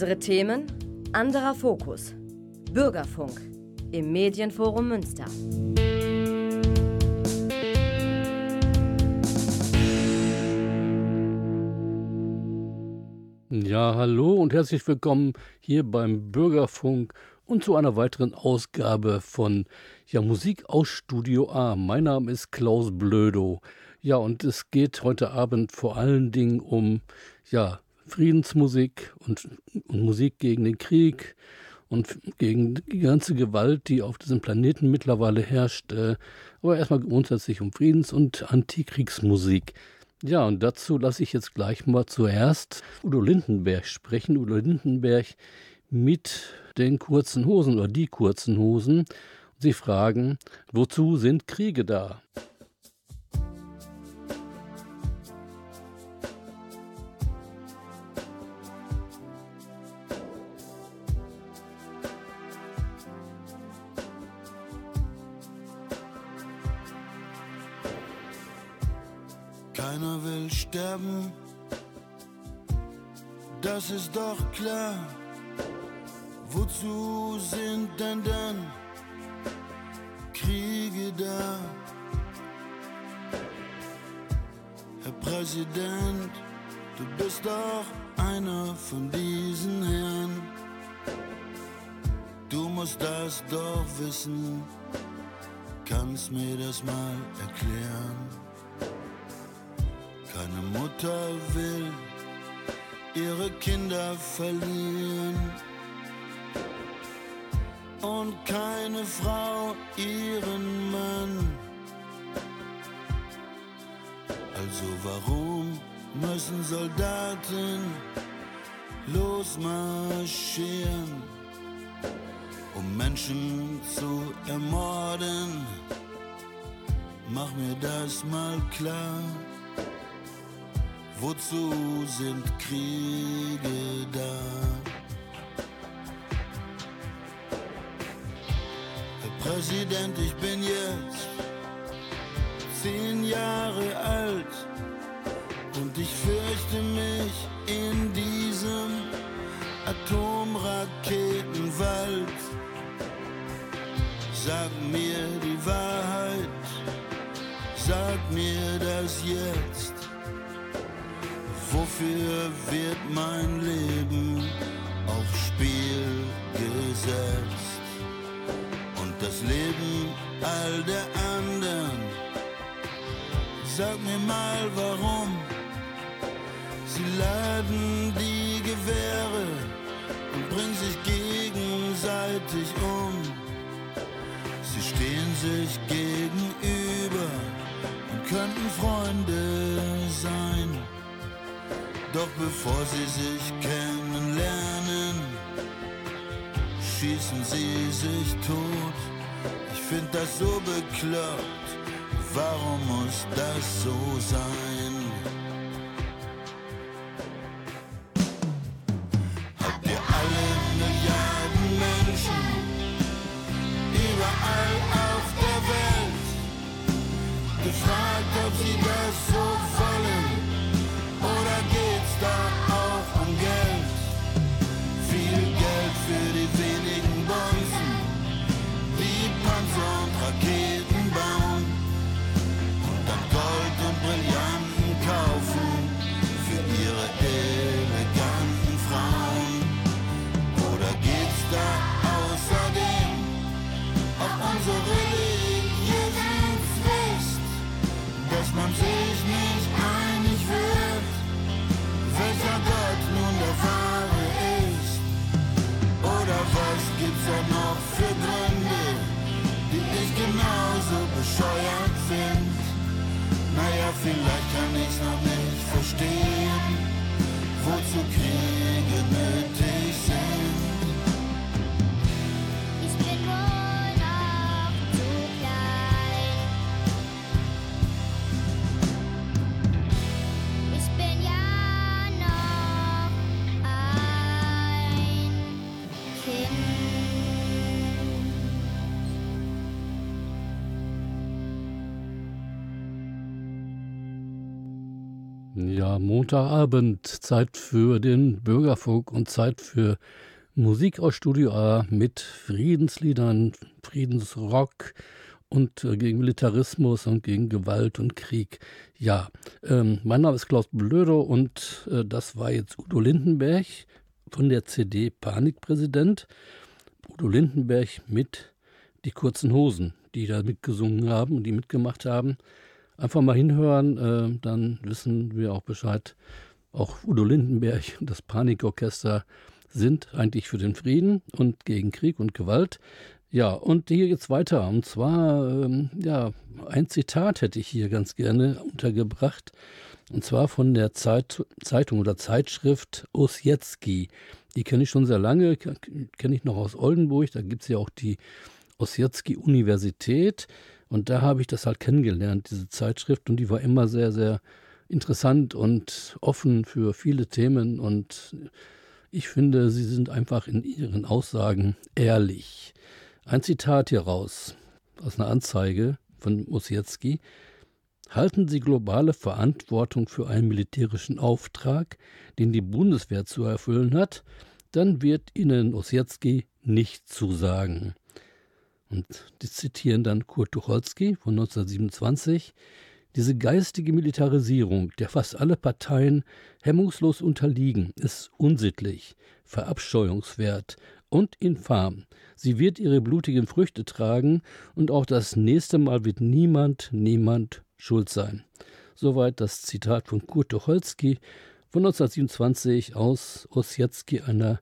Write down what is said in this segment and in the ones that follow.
Andere Themen, anderer Fokus. Bürgerfunk im Medienforum Münster. Ja, hallo und herzlich willkommen hier beim Bürgerfunk und zu einer weiteren Ausgabe von ja, Musik aus Studio A. Mein Name ist Klaus Blödo. Ja, und es geht heute Abend vor allen Dingen um ja, Friedensmusik und, und Musik gegen den Krieg und gegen die ganze Gewalt, die auf diesem Planeten mittlerweile herrscht. Äh, aber erstmal grundsätzlich um Friedens- und Antikriegsmusik. Ja, und dazu lasse ich jetzt gleich mal zuerst Udo Lindenberg sprechen. Udo Lindenberg mit den kurzen Hosen oder die kurzen Hosen. Sie fragen, wozu sind Kriege da? Keiner will sterben, das ist doch klar. Wozu sind denn dann Kriege da? Herr Präsident, du bist doch einer von diesen Herren. Du musst das doch wissen, kannst mir das mal erklären. Keine Mutter will ihre Kinder verlieren und keine Frau ihren Mann. Also warum müssen Soldaten losmarschieren, um Menschen zu ermorden? Mach mir das mal klar. Wozu sind Kriege da? Herr Präsident, ich bin jetzt zehn Jahre alt und ich fürchte mich in diesem Atomraketenwald. Sag mir die Wahrheit, sag mir das jetzt. Wofür wird mein Leben aufs Spiel gesetzt? Und das Leben all der anderen. Sag mir mal warum. Sie laden die Gewehre und bringen sich gegenseitig um. Sie stehen sich gegenüber und könnten Freunde sein. Doch bevor sie sich kennenlernen, schießen sie sich tot. Ich find das so bekloppt, warum muss das so sein? Montagabend, Zeit für den Bürgerfunk und Zeit für Musik aus Studio A mit Friedensliedern, Friedensrock und äh, gegen Militarismus und gegen Gewalt und Krieg. Ja, ähm, mein Name ist Klaus Blöder und äh, das war jetzt Udo Lindenberg von der CD Panikpräsident. Udo Lindenberg mit Die kurzen Hosen, die da mitgesungen haben und die mitgemacht haben. Einfach mal hinhören, äh, dann wissen wir auch Bescheid. Auch Udo Lindenberg und das Panikorchester sind eigentlich für den Frieden und gegen Krieg und Gewalt. Ja, und hier geht's weiter. Und zwar, ähm, ja, ein Zitat hätte ich hier ganz gerne untergebracht. Und zwar von der Zeit, Zeitung oder Zeitschrift Osjetski. Die kenne ich schon sehr lange, kenne ich noch aus Oldenburg. Da gibt es ja auch die Osjetski Universität. Und da habe ich das halt kennengelernt, diese Zeitschrift. Und die war immer sehr, sehr interessant und offen für viele Themen. Und ich finde, sie sind einfach in ihren Aussagen ehrlich. Ein Zitat hier raus aus einer Anzeige von Mosietzky. Halten Sie globale Verantwortung für einen militärischen Auftrag, den die Bundeswehr zu erfüllen hat, dann wird Ihnen Osietzky nicht zusagen. Und die zitieren dann Kurt Tucholsky von 1927. Diese geistige Militarisierung, der fast alle Parteien hemmungslos unterliegen, ist unsittlich, verabscheuungswert und infam. Sie wird ihre blutigen Früchte tragen und auch das nächste Mal wird niemand, niemand schuld sein. Soweit das Zitat von Kurt Tucholsky von 1927 aus Osjetski, einer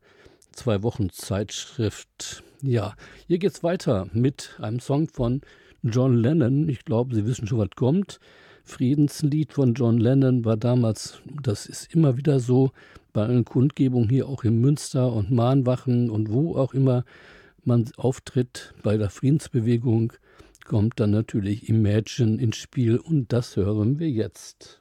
zwei Wochen Zeitschrift. Ja, hier geht's weiter mit einem Song von John Lennon. Ich glaube, Sie wissen schon, was kommt. Friedenslied von John Lennon war damals, das ist immer wieder so, bei allen Kundgebungen hier auch in Münster und Mahnwachen und wo auch immer man auftritt bei der Friedensbewegung, kommt dann natürlich Imagine ins Spiel und das hören wir jetzt.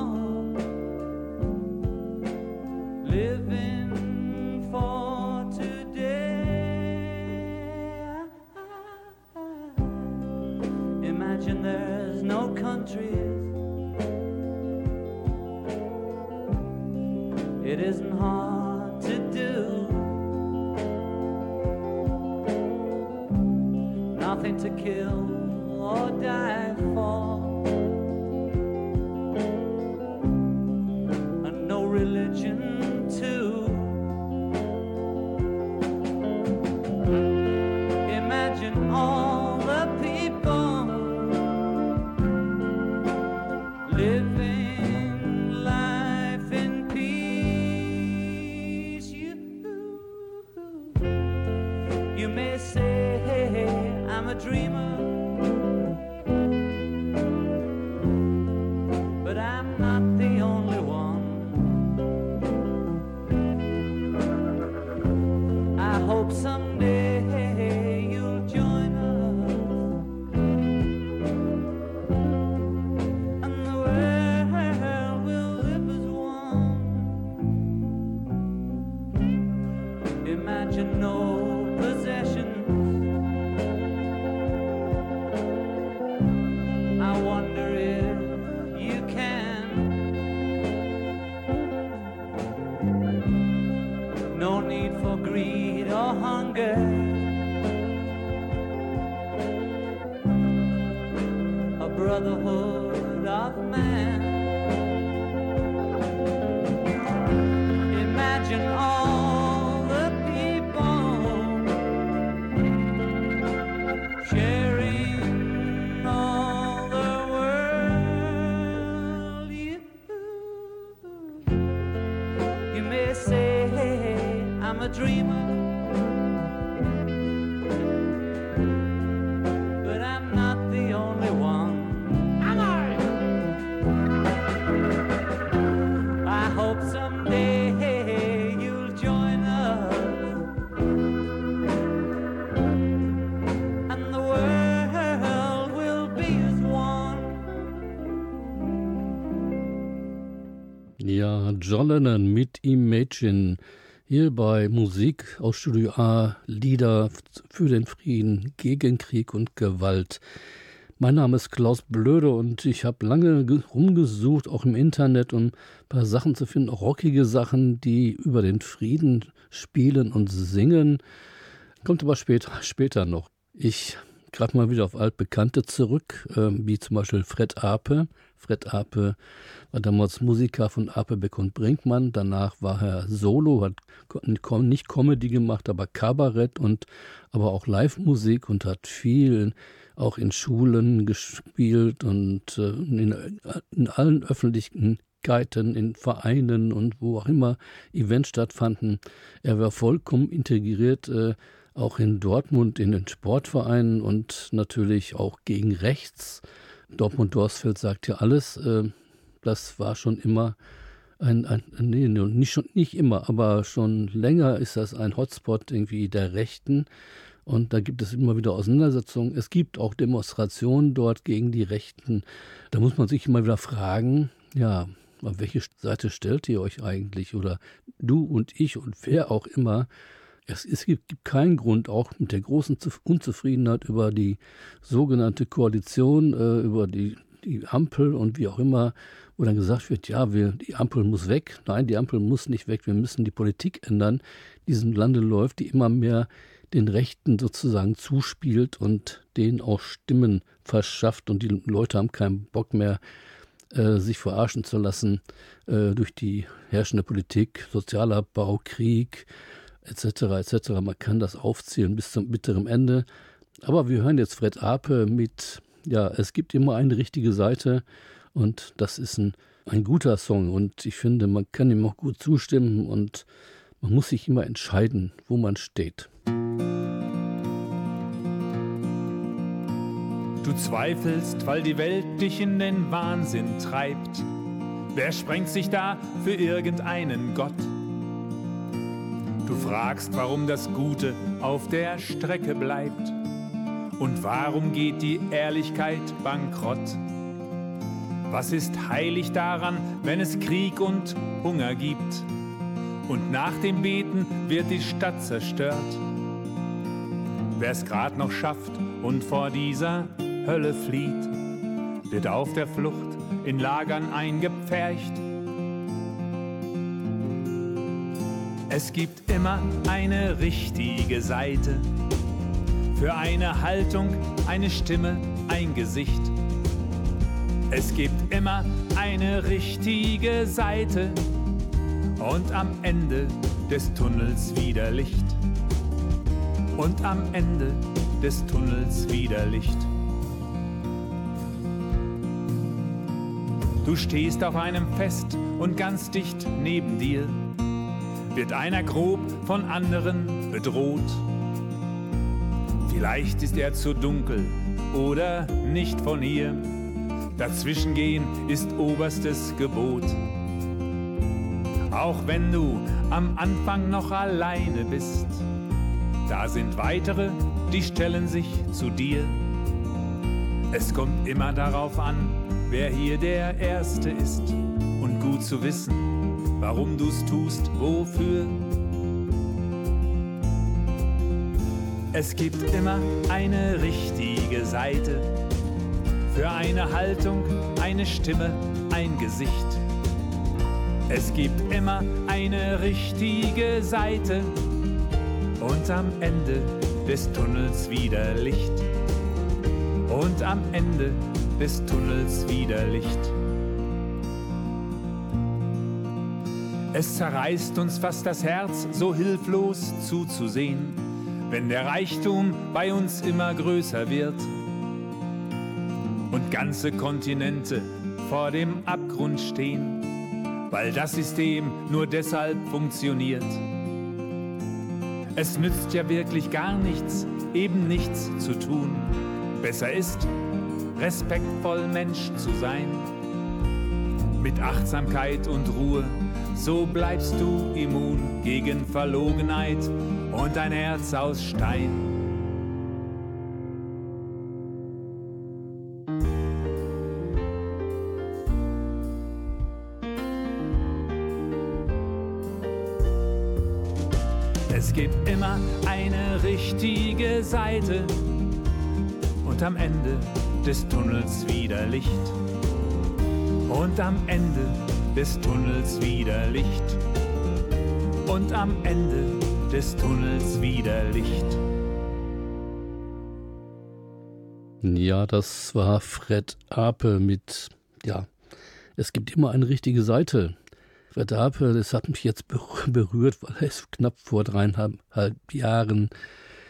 Ja, John Lennon mit Imagine. Hier bei Musik aus Studio A, Lieder für den Frieden, gegen Krieg und Gewalt. Mein Name ist Klaus Blöde und ich habe lange ge- rumgesucht, auch im Internet, um ein paar Sachen zu finden, rockige Sachen, die über den Frieden spielen und singen. Kommt aber später, später noch. Ich greife mal wieder auf altbekannte zurück, ähm, wie zum Beispiel Fred Ape. Fred Ape war damals Musiker von Apebeck und Brinkmann. Danach war er Solo, hat nicht Comedy gemacht, aber Kabarett und aber auch Live-Musik und hat viel auch in Schulen gespielt und äh, in, in allen Öffentlichkeiten, in Vereinen und wo auch immer Events stattfanden. Er war vollkommen integriert, äh, auch in Dortmund in den Sportvereinen und natürlich auch gegen rechts. Dortmund Dorsfeld sagt ja alles. Äh, das war schon immer ein, ein nee, nicht, schon, nicht immer, aber schon länger ist das ein Hotspot irgendwie der Rechten. Und da gibt es immer wieder Auseinandersetzungen. Es gibt auch Demonstrationen dort gegen die Rechten. Da muss man sich immer wieder fragen, ja, auf welche Seite stellt ihr euch eigentlich? Oder du und ich und wer auch immer. Es, es gibt, keinen Grund, auch mit der großen Zu- Unzufriedenheit über die sogenannte Koalition, äh, über die, die Ampel und wie auch immer, wo dann gesagt wird, ja, wir, die Ampel muss weg. Nein, die Ampel muss nicht weg. Wir müssen die Politik ändern, die diesem Lande läuft, die immer mehr den Rechten sozusagen zuspielt und denen auch Stimmen verschafft. Und die Leute haben keinen Bock mehr, äh, sich verarschen zu lassen äh, durch die herrschende Politik, Sozialabbau, Krieg etc. etc. Man kann das aufzählen bis zum bitteren Ende. Aber wir hören jetzt Fred Ape mit, ja, es gibt immer eine richtige Seite und das ist ein, ein guter Song und ich finde, man kann ihm auch gut zustimmen und man muss sich immer entscheiden, wo man steht. Du zweifelst, weil die Welt dich in den Wahnsinn treibt. Wer sprengt sich da für irgendeinen Gott? Du fragst, warum das Gute auf der Strecke bleibt. Und warum geht die Ehrlichkeit bankrott? Was ist heilig daran, wenn es Krieg und Hunger gibt? Und nach dem Beten wird die Stadt zerstört. Wer es grad noch schafft und vor dieser Hölle flieht, wird auf der Flucht in Lagern eingepfercht. Es gibt immer eine richtige Seite, für eine Haltung, eine Stimme, ein Gesicht. Es gibt immer eine richtige Seite und am Ende des Tunnels wieder Licht. Und am Ende des Tunnels wieder Licht. Du stehst auf einem Fest und ganz dicht neben dir wird einer grob von anderen bedroht. Vielleicht ist er zu dunkel oder nicht von hier. Dazwischengehen ist oberstes Gebot. Auch wenn du am Anfang noch alleine bist, da sind weitere, die stellen sich zu dir. Es kommt immer darauf an, wer hier der Erste ist und gut zu wissen, warum du's tust, wofür. Es gibt immer eine richtige Seite, für eine Haltung, eine Stimme, ein Gesicht. Es gibt immer eine richtige Seite und am Ende des Tunnels wieder Licht. Und am Ende des Tunnels wieder Licht. Es zerreißt uns fast das Herz, so hilflos zuzusehen, wenn der Reichtum bei uns immer größer wird und ganze Kontinente vor dem Abgrund stehen, weil das System nur deshalb funktioniert. Es nützt ja wirklich gar nichts, eben nichts zu tun. Besser ist, respektvoll Mensch zu sein. Mit Achtsamkeit und Ruhe, so bleibst du immun gegen Verlogenheit und ein Herz aus Stein. Es gibt immer eine richtige Seite und am Ende des Tunnels wieder Licht. Und am Ende des Tunnels wieder Licht. Und am Ende des Tunnels wieder Licht. Ja, das war Fred Ape mit, ja, es gibt immer eine richtige Seite. Fred Ape, das hat mich jetzt berührt, weil er ist knapp vor dreieinhalb Jahren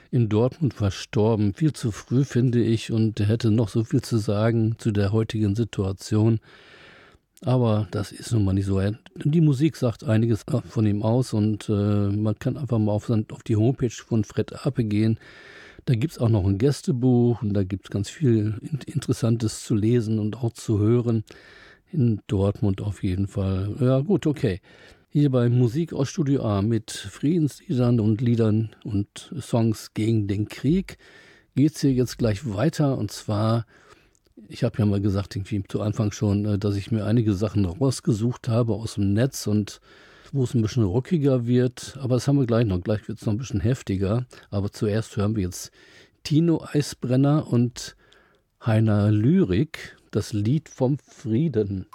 in Dortmund verstorben. Viel zu früh, finde ich, und er hätte noch so viel zu sagen zu der heutigen Situation. Aber das ist nun mal nicht so. Die Musik sagt einiges von ihm aus und äh, man kann einfach mal auf, auf die Homepage von Fred Ape gehen. Da gibt es auch noch ein Gästebuch und da gibt es ganz viel Interessantes zu lesen und auch zu hören in Dortmund auf jeden Fall. Ja, gut, okay. Hier bei Musik aus Studio A mit Friedensliedern und Liedern und Songs gegen den Krieg geht es hier jetzt gleich weiter. Und zwar, ich habe ja mal gesagt, irgendwie zu Anfang schon, äh, dass ich mir einige Sachen rausgesucht habe aus dem Netz und wo es ein bisschen rockiger wird. Aber das haben wir gleich noch. Gleich wird es noch ein bisschen heftiger. Aber zuerst hören wir jetzt Tino Eisbrenner und Heiner Lyrik das Lied vom Frieden.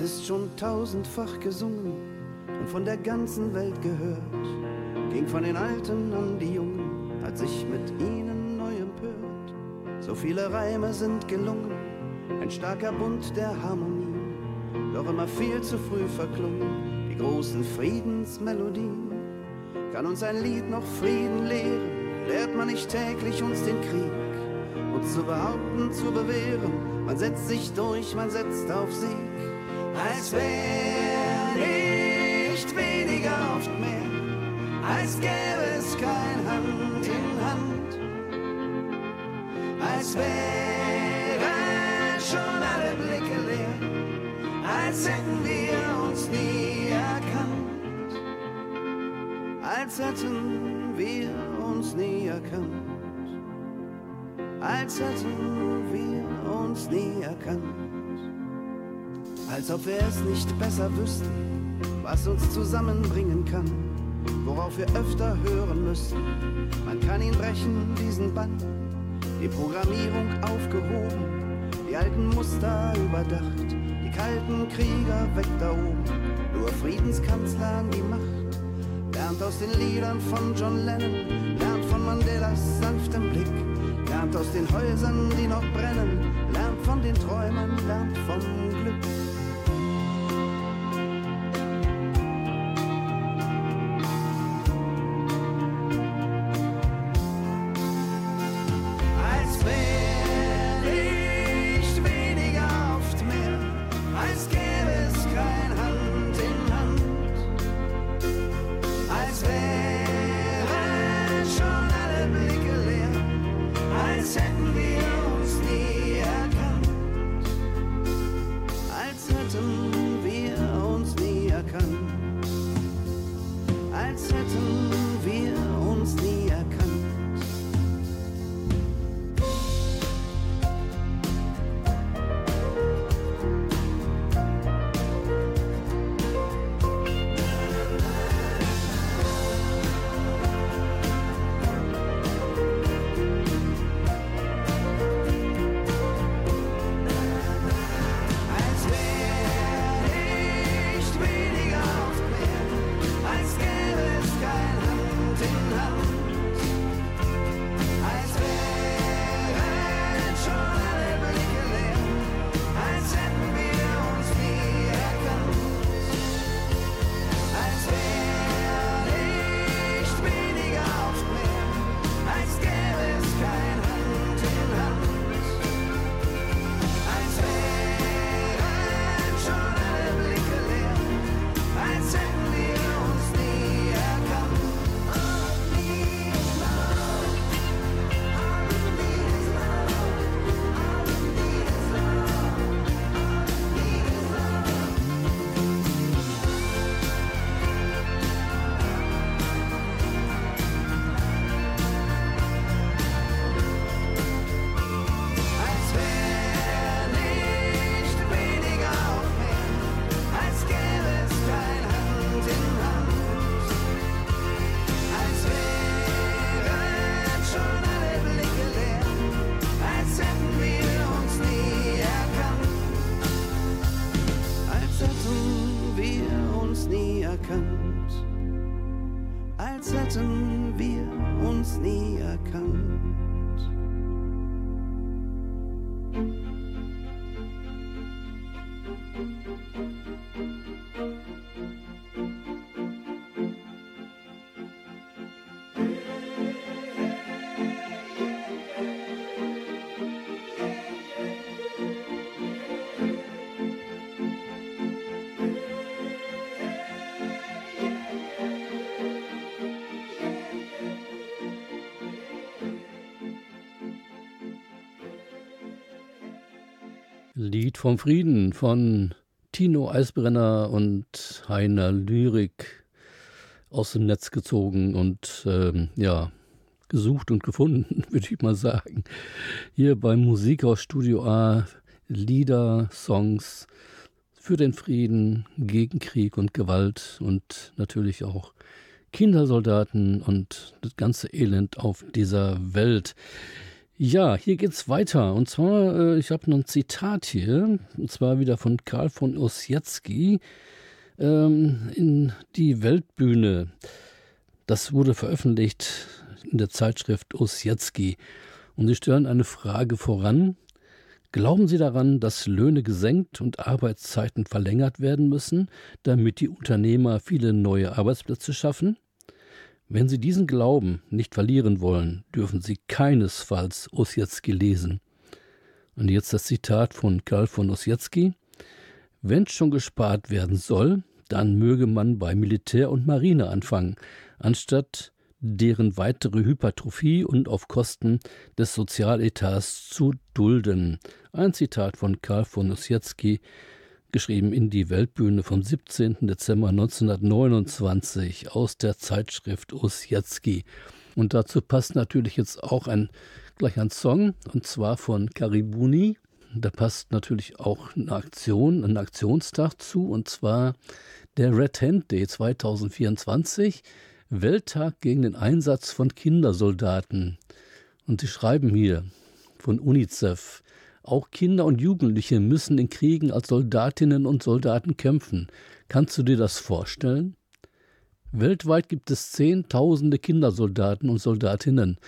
Es ist schon tausendfach gesungen und von der ganzen Welt gehört, ging von den Alten an die Jungen, hat sich mit ihnen so viele Reime sind gelungen, ein starker Bund der Harmonie, doch immer viel zu früh verklungen, die großen Friedensmelodien. Kann uns ein Lied noch Frieden lehren, lehrt man nicht täglich uns den Krieg, uns zu behaupten, zu bewähren, man setzt sich durch, man setzt auf Sieg, als wär nicht weniger oft mehr, als gäbe es kein Hand in Hand. Als wären schon alle Blicke leer, als hätten wir uns nie erkannt, als hätten wir uns nie erkannt, als hätten wir uns nie erkannt, als ob wir es nicht besser wüssten, was uns zusammenbringen kann, worauf wir öfter hören müssen. Man kann ihn brechen, diesen Band die Programmierung aufgehoben, die alten Muster überdacht, die kalten Krieger weg da oben, nur Friedenskanzler an die Macht. Lernt aus den Liedern von John Lennon, lernt von Mandelas sanftem Blick, lernt aus den Häusern, die noch brennen, lernt von den Träumen, lernt vom Glück. Lied vom Frieden von Tino Eisbrenner und Heiner Lyrik aus dem Netz gezogen und ähm, ja, gesucht und gefunden, würde ich mal sagen. Hier beim Musikhaus Studio A Lieder, Songs für den Frieden, gegen Krieg und Gewalt und natürlich auch Kindersoldaten und das ganze Elend auf dieser Welt. Ja, hier geht's weiter. Und zwar, äh, ich habe noch ein Zitat hier, und zwar wieder von Karl von Ossietzky ähm, in die Weltbühne. Das wurde veröffentlicht in der Zeitschrift Ossietzky. Und sie stellen eine Frage voran. Glauben Sie daran, dass Löhne gesenkt und Arbeitszeiten verlängert werden müssen, damit die Unternehmer viele neue Arbeitsplätze schaffen? Wenn Sie diesen Glauben nicht verlieren wollen, dürfen Sie keinesfalls Ossietzky lesen. Und jetzt das Zitat von Karl von Ossietzky. Wenn schon gespart werden soll, dann möge man bei Militär und Marine anfangen, anstatt deren weitere Hypertrophie und auf Kosten des Sozialetats zu dulden. Ein Zitat von Karl von Ossietzky, geschrieben in die Weltbühne vom 17. Dezember 1929 aus der Zeitschrift Ossietzky. Und dazu passt natürlich jetzt auch ein, gleich ein Song, und zwar von Karibuni. Da passt natürlich auch eine Aktion, ein Aktionstag zu, und zwar der Red Hand Day 2024, Welttag gegen den Einsatz von Kindersoldaten. Und sie schreiben hier von UNICEF, auch Kinder und Jugendliche müssen in Kriegen als Soldatinnen und Soldaten kämpfen. Kannst du dir das vorstellen? Weltweit gibt es Zehntausende Kindersoldaten und Soldatinnen.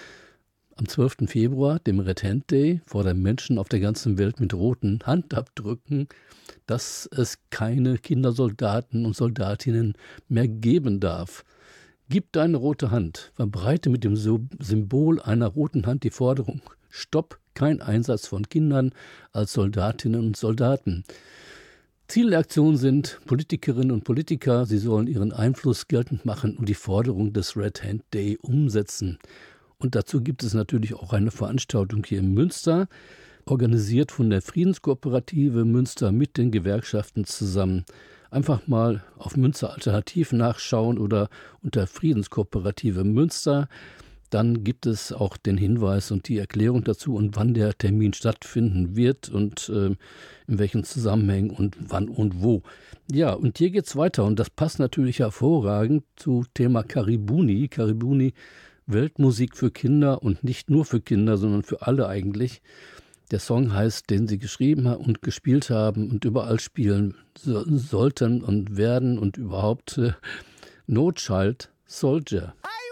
Am 12. Februar, dem Red Hand Day, fordern Menschen auf der ganzen Welt mit roten Handabdrücken, dass es keine Kindersoldaten und Soldatinnen mehr geben darf. Gib deine rote Hand, verbreite mit dem Symbol einer roten Hand die Forderung Stopp kein Einsatz von Kindern als Soldatinnen und Soldaten. Ziel der Aktion sind Politikerinnen und Politiker, sie sollen ihren Einfluss geltend machen und die Forderung des Red Hand Day umsetzen. Und dazu gibt es natürlich auch eine Veranstaltung hier in Münster, organisiert von der Friedenskooperative Münster mit den Gewerkschaften zusammen. Einfach mal auf Münster Alternativ nachschauen oder unter Friedenskooperative Münster dann gibt es auch den Hinweis und die Erklärung dazu und wann der Termin stattfinden wird und äh, in welchen Zusammenhängen und wann und wo. Ja, und hier geht es weiter und das passt natürlich hervorragend zu Thema Karibuni. Karibuni, Weltmusik für Kinder und nicht nur für Kinder, sondern für alle eigentlich. Der Song heißt, den sie geschrieben und gespielt haben und überall spielen so, sollten und werden und überhaupt äh, No Child Soldier. go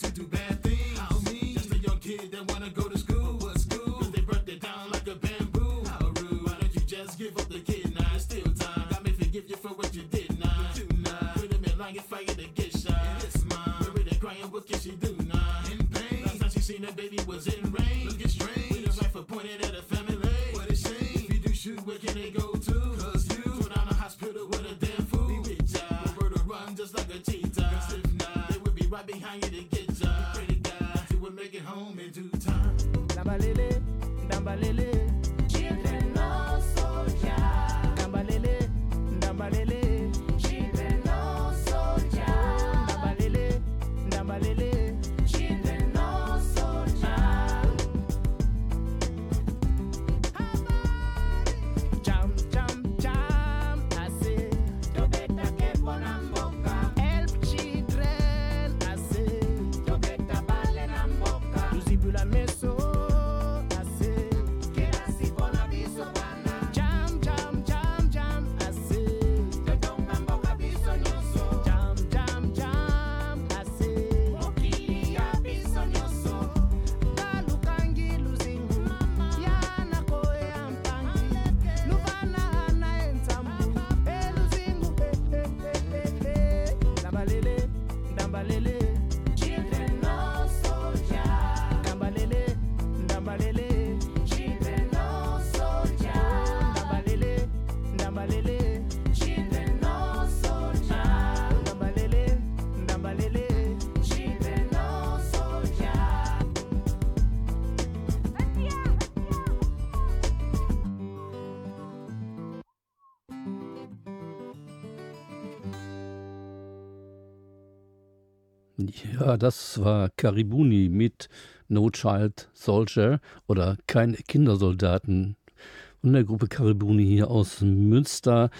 to do bad things. How mean? Just a young kid that wanna go to Ja, das war Karibuni mit No Child Soldier oder Keine Kindersoldaten von der Gruppe Karibuni hier aus Münster.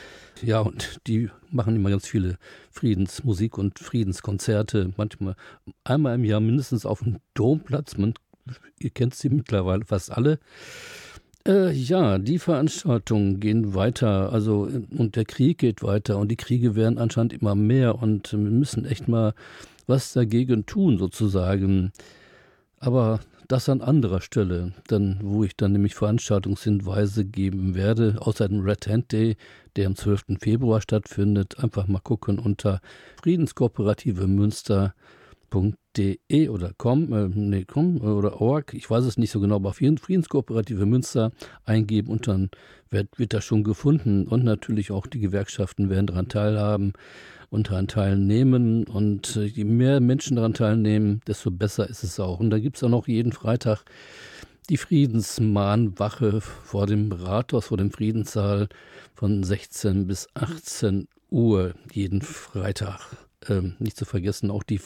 Ja, und die machen immer ganz viele Friedensmusik und Friedenskonzerte. Manchmal einmal im Jahr mindestens auf dem Domplatz. Man, ihr kennt sie mittlerweile fast alle. Äh, ja, die Veranstaltungen gehen weiter, also und der Krieg geht weiter und die Kriege werden anscheinend immer mehr und wir müssen echt mal was dagegen tun sozusagen. Aber das an anderer Stelle, dann, wo ich dann nämlich Veranstaltungshinweise geben werde, außer dem Red Hand Day, der am 12. Februar stattfindet. Einfach mal gucken unter Friedenskooperative Münster.de oder com, äh, nee, com oder org, ich weiß es nicht so genau, aber Friedenskooperative Münster eingeben und dann wird, wird das schon gefunden. Und natürlich auch die Gewerkschaften werden daran teilhaben und daran teilnehmen. Und äh, je mehr Menschen daran teilnehmen, desto besser ist es auch. Und da gibt es auch noch jeden Freitag die Friedensmahnwache vor dem Rathaus, vor dem Friedenssaal von 16 bis 18 Uhr jeden Freitag. Ähm, nicht zu vergessen auch die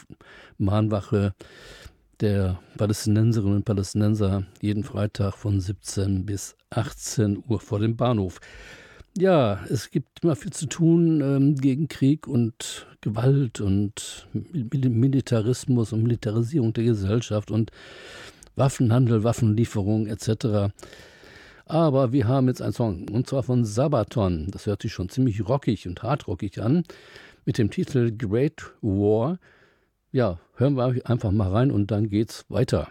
Mahnwache der Palästinenserinnen und Palästinenser jeden Freitag von 17 bis 18 Uhr vor dem Bahnhof. Ja, es gibt immer viel zu tun ähm, gegen Krieg und Gewalt und Mil Militarismus und Militarisierung der Gesellschaft und Waffenhandel, Waffenlieferung etc. Aber wir haben jetzt einen Song, und zwar von Sabaton. Das hört sich schon ziemlich rockig und hardrockig an, mit dem Titel Great War. Ja, hören wir einfach mal rein und dann geht's weiter.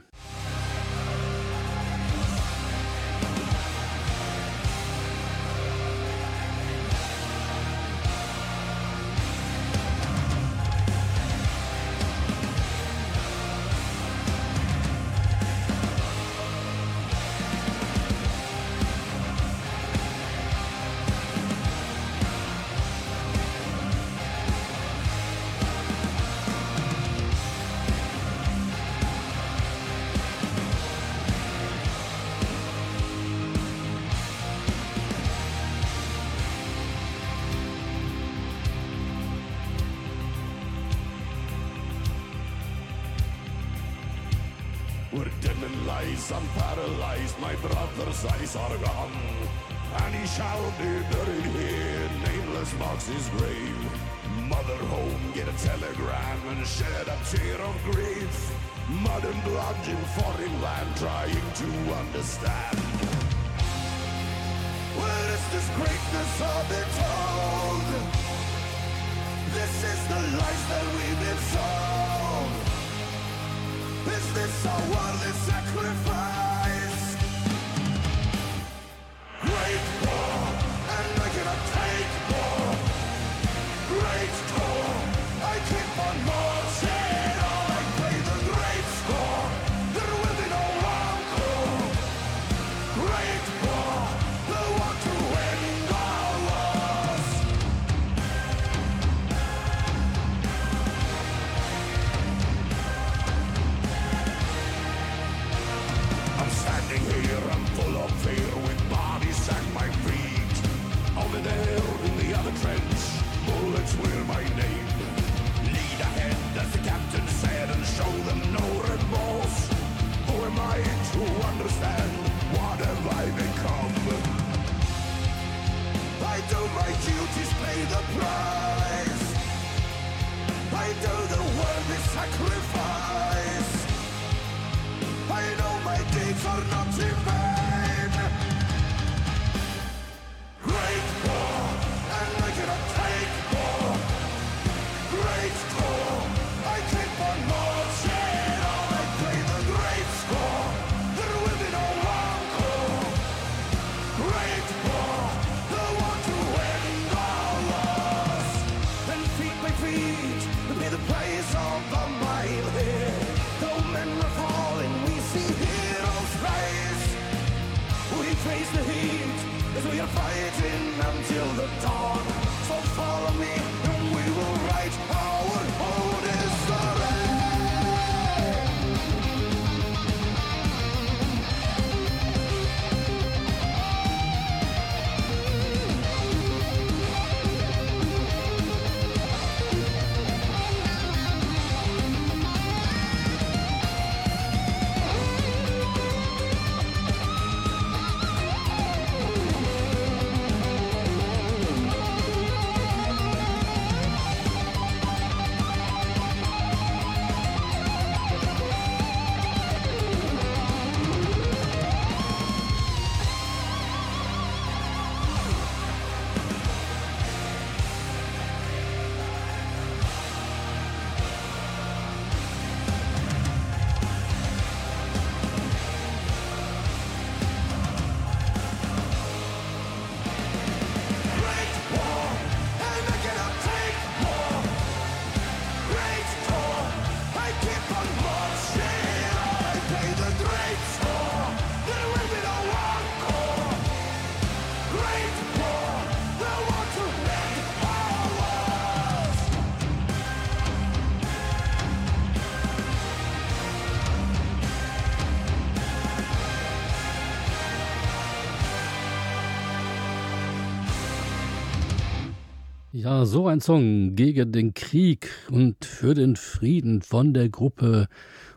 Ja, so ein Song gegen den Krieg und für den Frieden von der Gruppe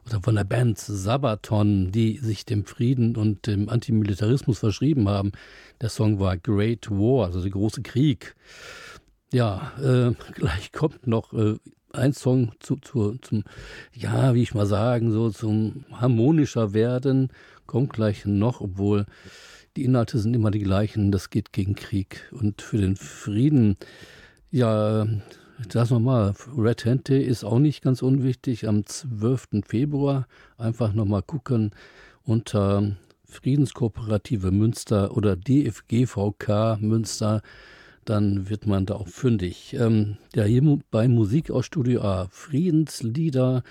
oder von der Band Sabaton, die sich dem Frieden und dem Antimilitarismus verschrieben haben. Der Song war Great War, also der große Krieg. Ja, äh, gleich kommt noch äh, ein Song zu, zu, zum, ja, wie ich mal sagen, so zum harmonischer werden. Kommt gleich noch, obwohl die Inhalte sind immer die gleichen. Das geht gegen Krieg und für den Frieden. Ja, das nochmal, Red Hand Day ist auch nicht ganz unwichtig. Am 12. Februar einfach nochmal gucken unter Friedenskooperative Münster oder DFGVK Münster, dann wird man da auch fündig. Ähm, ja, hier bei Musik aus Studio A, Friedenslieder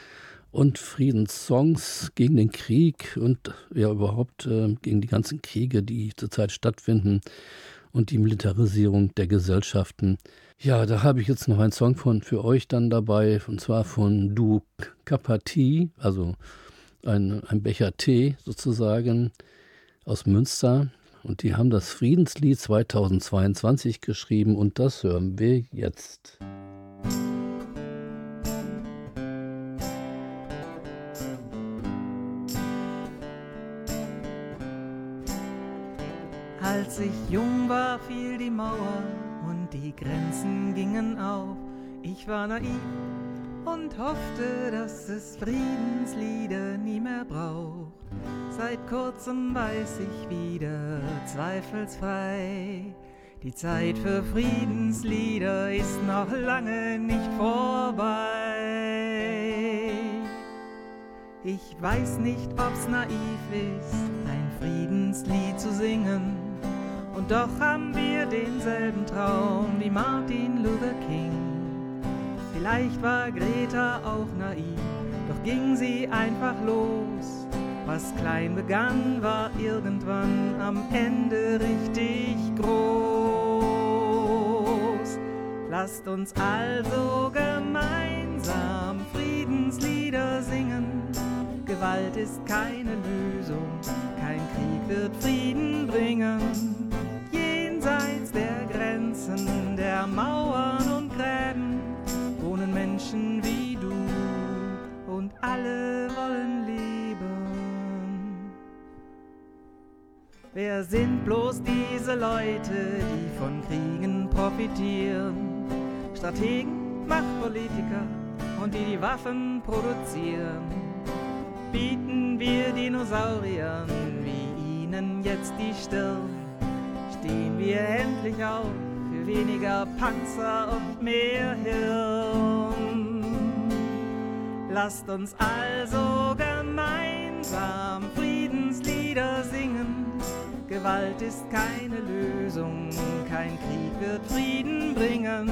und Friedenssongs gegen den Krieg und ja überhaupt äh, gegen die ganzen Kriege, die zurzeit stattfinden und die Militarisierung der Gesellschaften. Ja, da habe ich jetzt noch einen Song von für euch dann dabei, und zwar von Du Kapati, also ein, ein Becher Tee sozusagen aus Münster. Und die haben das Friedenslied 2022 geschrieben und das hören wir jetzt. Als ich jung war, fiel die Mauer die Grenzen gingen auf. Ich war naiv und hoffte, dass es Friedenslieder nie mehr braucht. Seit kurzem weiß ich wieder zweifelsfrei, die Zeit für Friedenslieder ist noch lange nicht vorbei. Ich weiß nicht, ob's naiv ist, ein Friedenslied zu singen. Und doch haben wir denselben Traum wie Martin Luther King. Vielleicht war Greta auch naiv, doch ging sie einfach los. Was klein begann, war irgendwann am Ende richtig groß. Lasst uns also gemeinsam Friedenslieder singen. Gewalt ist keine Lösung, kein Krieg wird Frieden bringen. Jenseits der Mauern und Gräben wohnen Menschen wie du und alle wollen leben. Wer sind bloß diese Leute, die von Kriegen profitieren? Strategen, Machtpolitiker und die die Waffen produzieren. Bieten wir Dinosauriern wie ihnen jetzt die Stirn? Stehen wir endlich auf weniger Panzer und mehr Hirn? Lasst uns also gemeinsam Friedenslieder singen. Gewalt ist keine Lösung, kein Krieg wird Frieden bringen.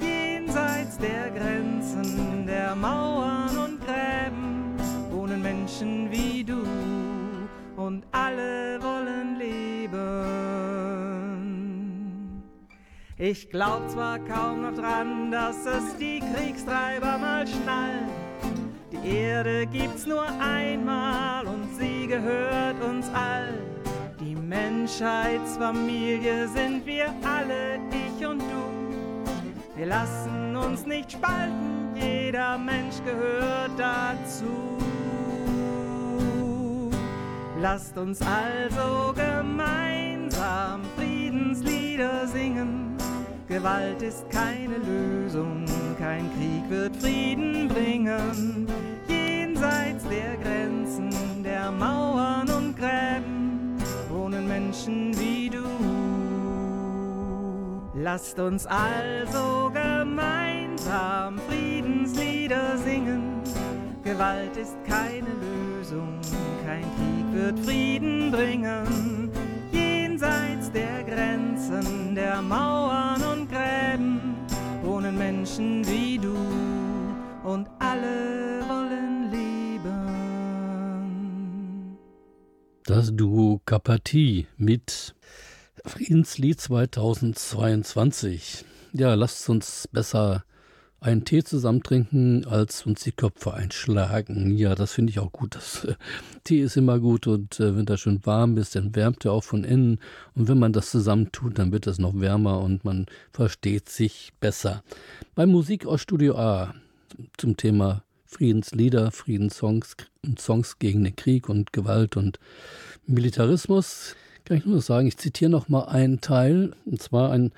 Jenseits der Grenzen, der Mauern und Gräben wohnen Menschen wie du und alle Ich glaub zwar kaum noch dran, dass es die Kriegstreiber mal schnallen. Die Erde gibt's nur einmal und sie gehört uns all. Die Menschheitsfamilie sind wir alle, ich und du. Wir lassen uns nicht spalten, jeder Mensch gehört dazu. Lasst uns also gemeinsam Friedenslieder singen. Gewalt ist keine Lösung, kein Krieg wird Frieden bringen. Jenseits der Grenzen, der Mauern und Gräben wohnen Menschen wie du. Lasst uns also gemeinsam Friedenslieder singen. Gewalt ist keine Lösung, kein Krieg wird Frieden bringen. Jenseits der Grenzen, der Mauern Menschen wie du und alle wollen leben. Das Duo Kapathie mit Friedenslied 2022. Ja, lasst uns besser einen Tee zusammen trinken, als uns die Köpfe einschlagen. Ja, das finde ich auch gut. Das, äh, Tee ist immer gut und äh, wenn das schön warm ist, dann wärmt er auch von innen. Und wenn man das zusammen tut, dann wird es noch wärmer und man versteht sich besser. Bei Musik aus Studio A zum Thema Friedenslieder, Friedenssongs, Songs gegen den Krieg und Gewalt und Militarismus kann ich nur sagen, ich zitiere noch mal einen Teil, und zwar ein,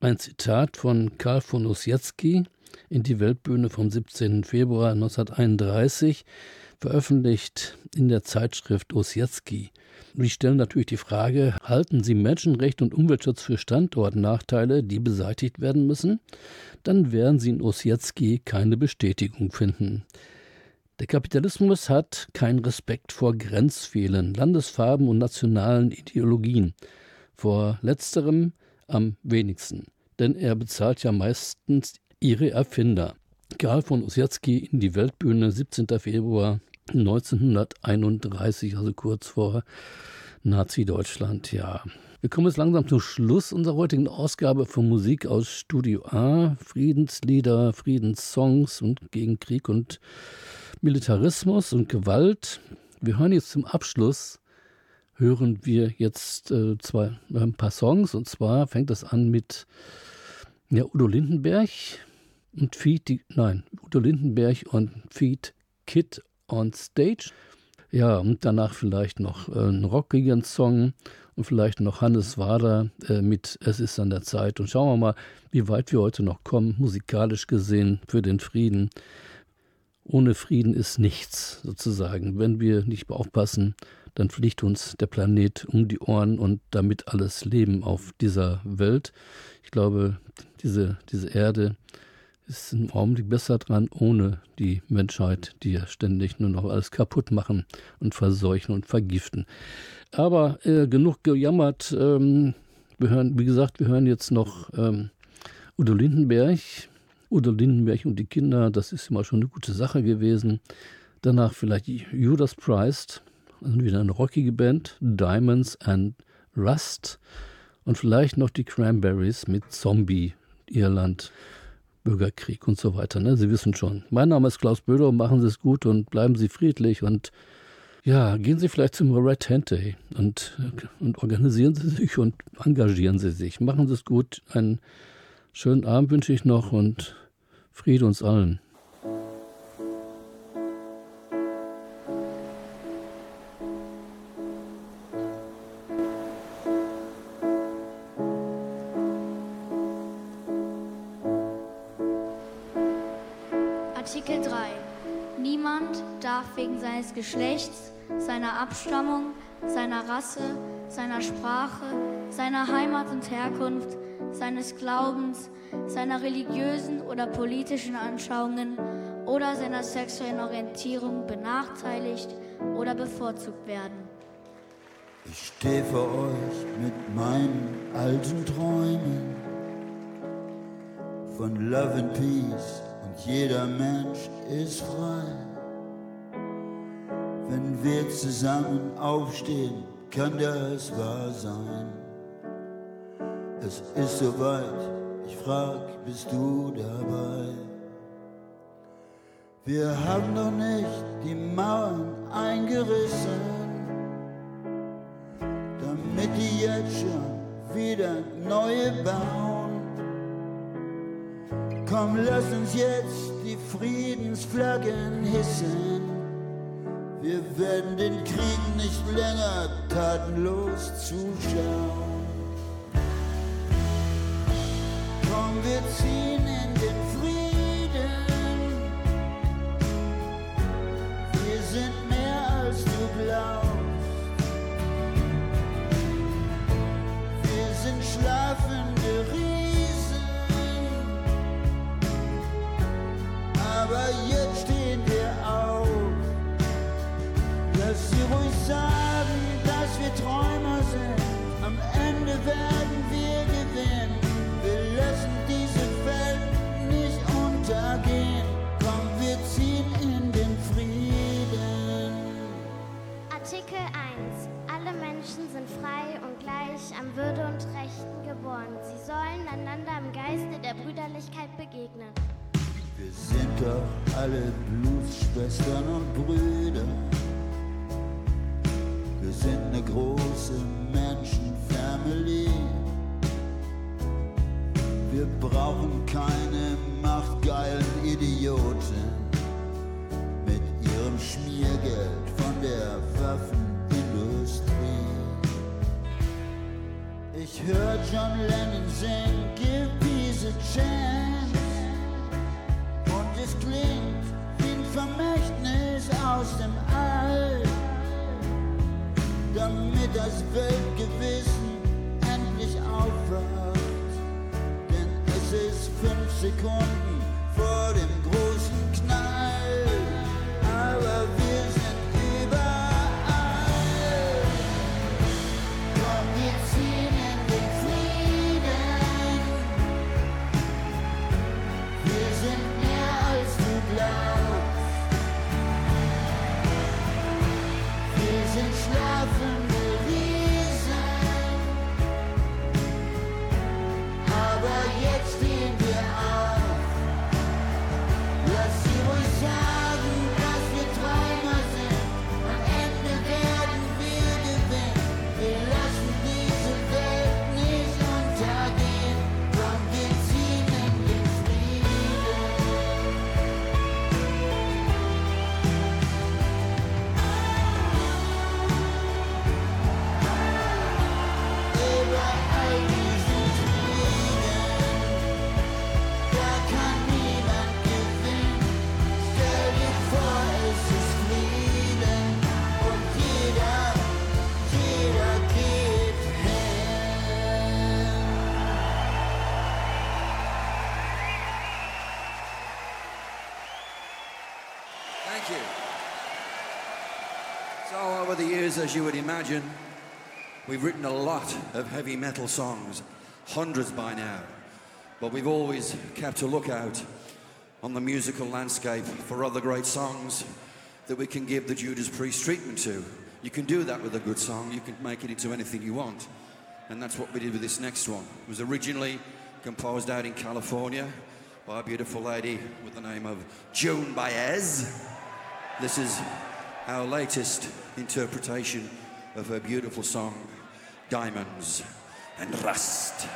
ein Zitat von Karl von Ossietzky in die Weltbühne vom 17. Februar 1931, veröffentlicht in der Zeitschrift Ossietzky. Wir stellen natürlich die Frage, halten Sie Menschenrecht und Umweltschutz für Standortnachteile, die beseitigt werden müssen? Dann werden Sie in Ossietzky keine Bestätigung finden. Der Kapitalismus hat keinen Respekt vor Grenzfehlen, Landesfarben und nationalen Ideologien. Vor letzterem am wenigsten, denn er bezahlt ja meistens ihre Erfinder. Karl von Ossietzky in die Weltbühne, 17. Februar 1931, also kurz vor Nazi-Deutschland, ja. Wir kommen jetzt langsam zum Schluss unserer heutigen Ausgabe von Musik aus Studio A. Friedenslieder, Friedenssongs und gegen Krieg und Militarismus und Gewalt. Wir hören jetzt zum Abschluss, hören wir jetzt äh, zwei, ein paar Songs. Und zwar fängt das an mit ja, Udo Lindenberg und Feed, die, nein, Udo Lindenberg und Feed Kid on Stage. Ja, und danach vielleicht noch äh, einen rockigen Song und vielleicht noch Hannes Wader äh, mit Es ist an der Zeit. Und schauen wir mal, wie weit wir heute noch kommen, musikalisch gesehen, für den Frieden ohne Frieden ist nichts sozusagen. Wenn wir nicht aufpassen, dann fliegt uns der Planet um die Ohren und damit alles Leben auf dieser Welt. Ich glaube, diese, diese Erde ist im Augenblick besser dran ohne die Menschheit, die ja ständig nur noch alles kaputt machen und verseuchen und vergiften. Aber äh, genug gejammert. Ähm, wir hören, wie gesagt, wir hören jetzt noch ähm, Udo Lindenberg. Udo Lindenberg und die Kinder, das ist immer schon eine gute Sache gewesen. Danach vielleicht Judas Priest, also wieder eine rockige Band, Diamonds and Rust und vielleicht noch die Cranberries mit Zombie, Irland, Bürgerkrieg und so weiter. Ne? Sie wissen schon. Mein Name ist Klaus Böder, machen Sie es gut und bleiben Sie friedlich und ja, gehen Sie vielleicht zum Red Hand Day und, und organisieren Sie sich und engagieren Sie sich. Machen Sie es gut. Einen schönen Abend wünsche ich noch und Friede uns allen. Geschlechts, seiner Abstammung, seiner Rasse, seiner Sprache, seiner Heimat und Herkunft, seines Glaubens, seiner religiösen oder politischen Anschauungen oder seiner sexuellen Orientierung benachteiligt oder bevorzugt werden. Ich stehe vor euch mit meinen alten Träumen von Love and Peace und jeder Mensch ist frei. Wenn wir zusammen aufstehen, kann das wahr sein. Es ist soweit, ich frag, bist du dabei? Wir haben noch nicht die Mauern eingerissen, damit die jetzt schon wieder neue bauen. Komm, lass uns jetzt die Friedensflaggen hissen. Wir werden den Krieg nicht länger tatenlos zuschauen. Komm, wir ziehen in den Frieden. Wir sind mehr als du glaubst. Wir sind schlafende Riesen. Aber jetzt werden wir gewinnen. Wir lassen diese Welt nicht untergehen. Komm, wir ziehen in den Frieden. Artikel 1. Alle Menschen sind frei und gleich am Würde und Rechten geboren. Sie sollen einander im Geiste der Brüderlichkeit begegnen. Wir sind doch alle Blutsschwestern und Brüder. Wir sind eine große Menschenfamily. Wir brauchen keine machtgeilen Idioten mit ihrem Schmiergeld von der Waffenindustrie. Ich höre John Lennon singen, give peace a chance. Und es klingt wie ein Vermächtnis aus dem All. Damit das aufwacht. Denn es ist fünf Sekunden vor dem Thank you. So, over the years, as you would imagine, we've written a lot of heavy metal songs, hundreds by now. But we've always kept a lookout on the musical landscape for other great songs that we can give the Judas Priest treatment to. You can do that with a good song, you can make it into anything you want. And that's what we did with this next one. It was originally composed out in California by a beautiful lady with the name of Joan Baez. This is our latest interpretation of her beautiful song, Diamonds and Rust.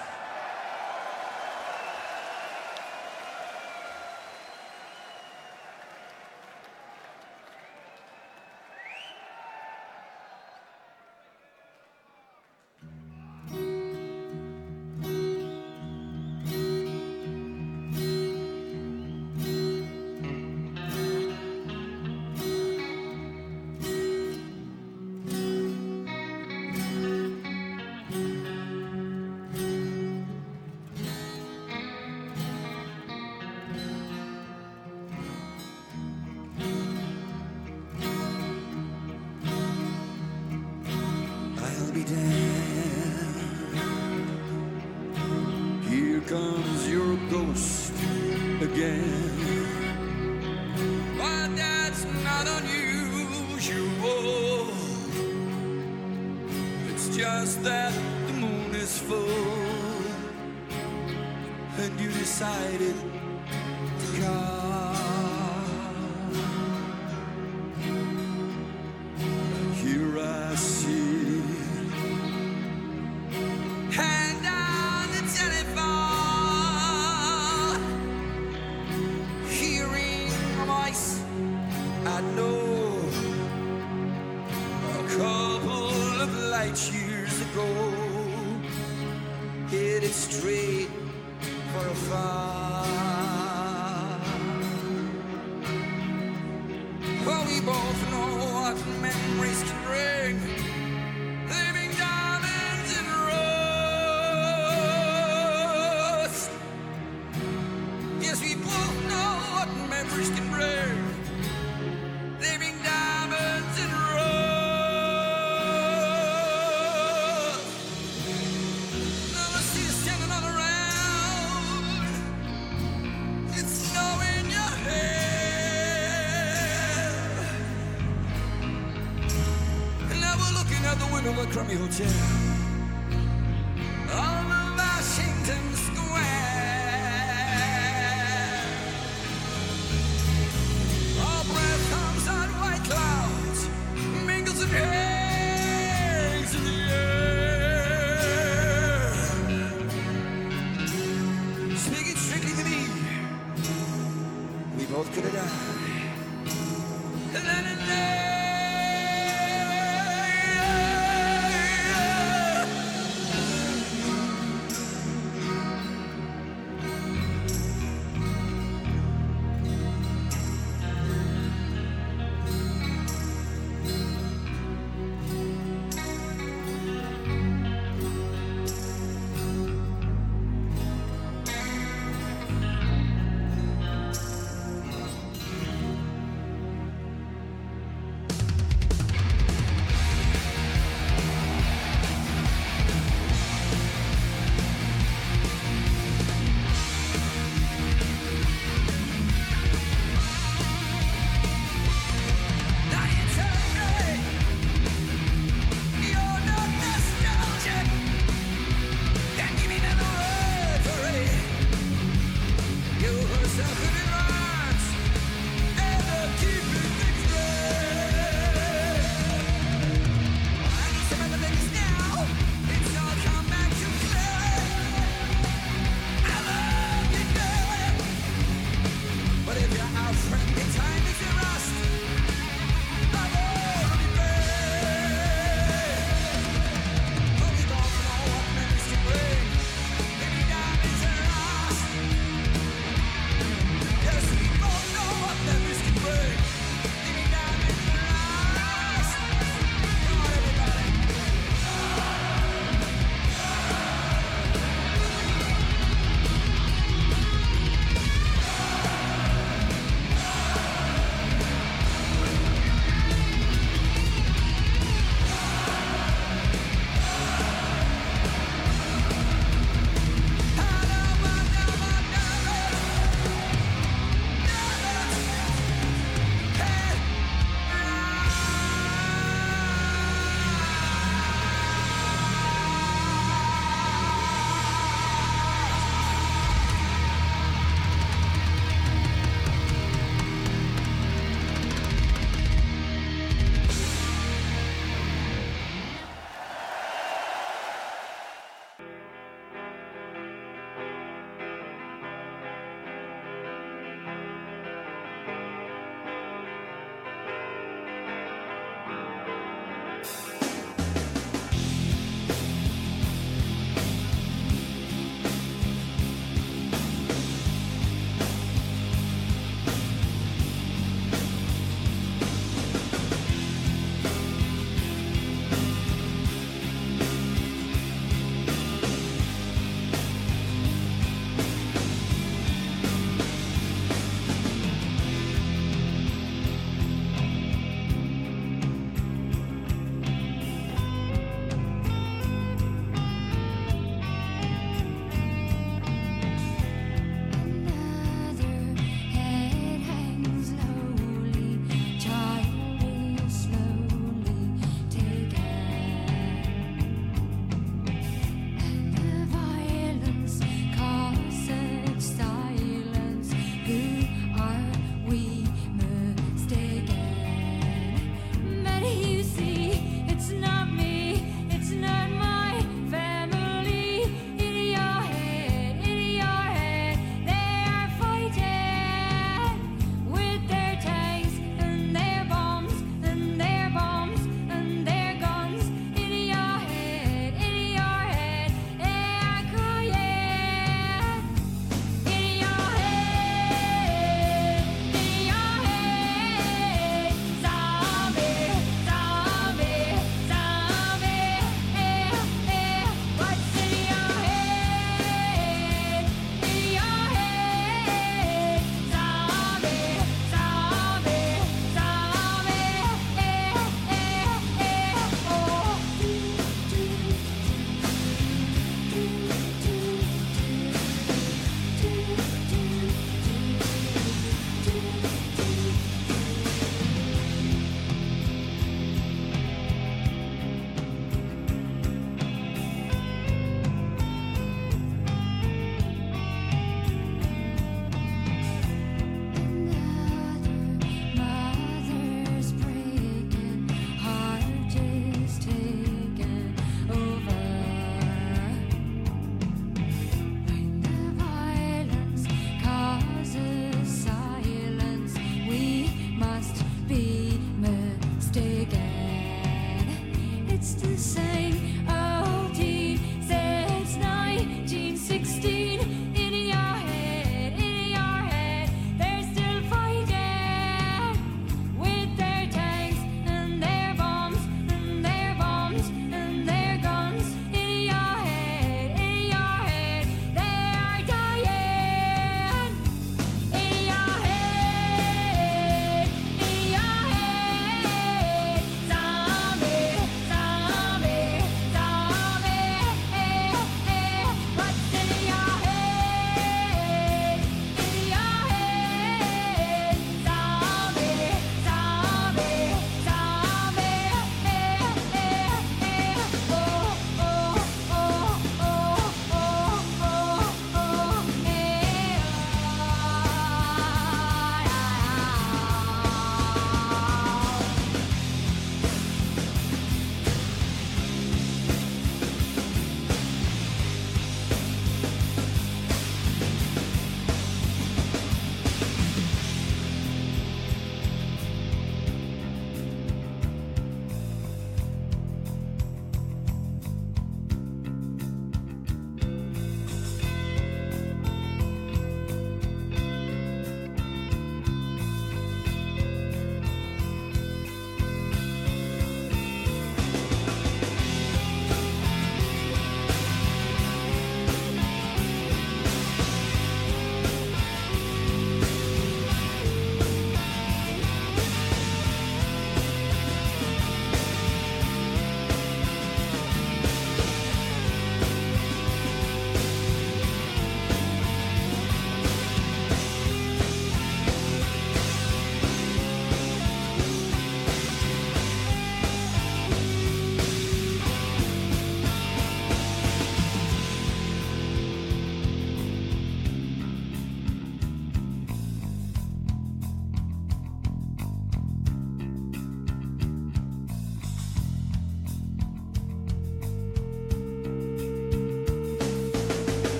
And you decided to come. And now